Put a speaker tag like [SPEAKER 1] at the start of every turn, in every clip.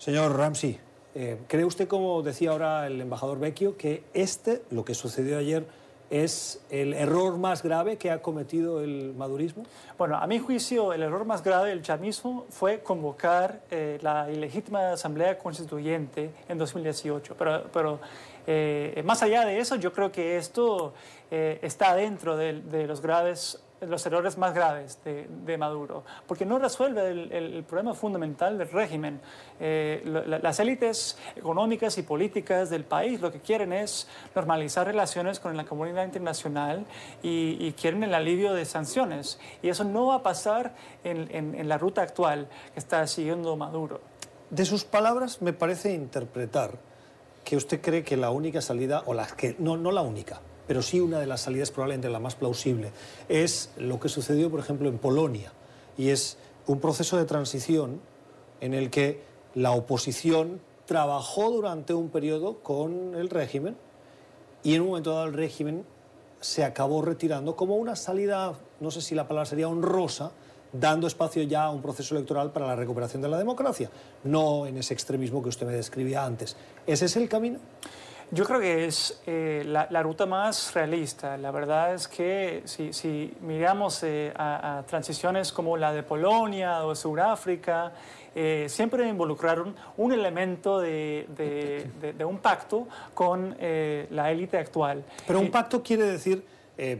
[SPEAKER 1] Señor Ramsey, eh, ¿cree usted, como decía ahora el embajador Vecchio, que este, lo que sucedió ayer, es el error más grave que ha cometido el madurismo?
[SPEAKER 2] Bueno, a mi juicio, el error más grave del chavismo fue convocar eh, la ilegítima Asamblea Constituyente en 2018. Pero, pero eh, más allá de eso, yo creo que esto está dentro de, de los graves los errores más graves de, Maduro, porque no resuelve el, problema fundamental del régimen. Eh, las élites económicas y políticas del país lo que quieren es normalizar relaciones con la comunidad internacional y, quieren el alivio de sanciones. Y eso no va a pasar en, la ruta actual que está siguiendo Maduro.
[SPEAKER 1] De sus palabras me parece interpretar que usted cree que la única salida, o la que, no, no la única, pero sí una de las salidas probablemente la más plausible, es lo que sucedió, por ejemplo, en Polonia, y es un proceso de transición en el que la oposición trabajó durante un periodo con el régimen y en un momento dado el régimen se acabó retirando como una salida, no sé si la palabra sería honrosa, dando espacio ya a un proceso electoral para la recuperación de la democracia, no en ese extremismo que usted me describía antes. ¿Ese es el camino?
[SPEAKER 2] Yo creo que es eh, la, ruta más realista. La verdad es que si, miramos eh, a, transiciones como la de Polonia o Sudáfrica, eh, siempre involucraron un elemento de, de un pacto con la élite actual.
[SPEAKER 1] Pero un pacto quiere decir eh,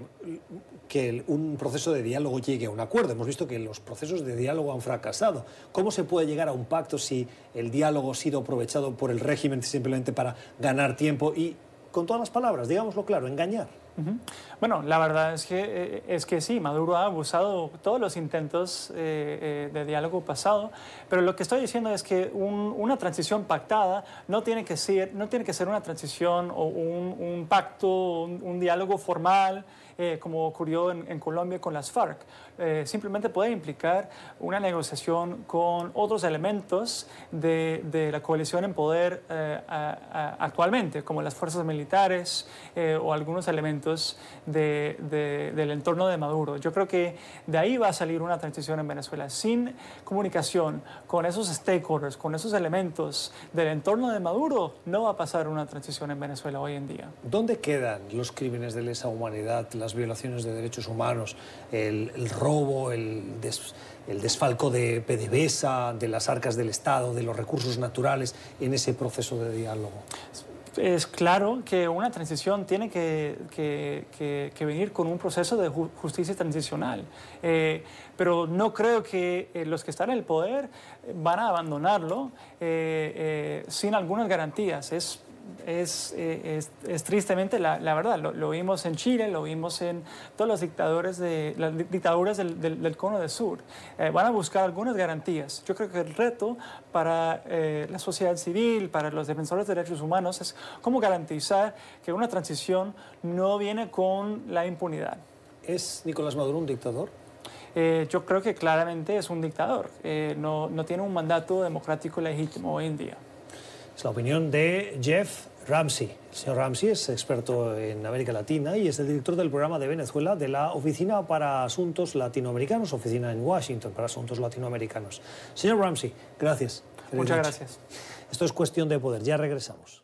[SPEAKER 1] que un proceso de diálogo llegue a un acuerdo. Hemos visto que los procesos de diálogo han fracasado. ¿Cómo se puede llegar a un pacto si el diálogo ha sido aprovechado por el régimen simplemente para ganar tiempo y, con todas las palabras, digámoslo claro, engañar?
[SPEAKER 2] Bueno, la verdad es que, eh, es que sí, Maduro ha abusado todos los intentos eh, de diálogo pasado, pero lo que estoy diciendo es que una transición pactada no tiene que ser, no tiene que ser una transición o un, pacto, un diálogo formal eh, como ocurrió en, Colombia con las FARC. Eh, simplemente puede implicar una negociación con otros elementos de, la coalición en poder eh, actualmente, como las fuerzas militares o algunos elementos de, del entorno de Maduro. Yo creo que de ahí va a salir una transición en Venezuela. Sin comunicación con esos stakeholders, con esos elementos del entorno de Maduro, no va a pasar una transición en Venezuela hoy en día.
[SPEAKER 1] ¿Dónde quedan los crímenes de lesa humanidad, violaciones de derechos humanos, el, robo, el, desfalco de PDVSA, de las arcas del Estado, de los recursos naturales en ese proceso de diálogo?
[SPEAKER 2] Es claro que una transición tiene que, venir con un proceso de justicia transicional, eh, pero no creo que eh, los que están en el poder van a abandonarlo eh, sin algunas garantías. Es es, eh, es, es, tristemente la, la verdad. Lo, vimos en Chile, lo vimos en todos los dictadores de, las dictaduras del, del, cono del sur. Eh, van a buscar algunas garantías. Yo creo que el reto para eh, la sociedad civil, para los defensores de derechos humanos, es cómo garantizar que una transición no viene con la impunidad.
[SPEAKER 1] ¿Es Nicolás Maduro un dictador?
[SPEAKER 2] yo creo que claramente es un dictador. no, no tiene un mandato democrático legítimo hoy en día.
[SPEAKER 1] Es la opinión de Jeff Ramsey. El señor Ramsey es experto en América Latina y es el director del programa de Venezuela de la Oficina para Asuntos Latinoamericanos, oficina en Washington para Asuntos Latinoamericanos. Señor Ramsey, gracias.
[SPEAKER 2] Muchas gracias.
[SPEAKER 1] Esto es cuestión de poder. Ya regresamos.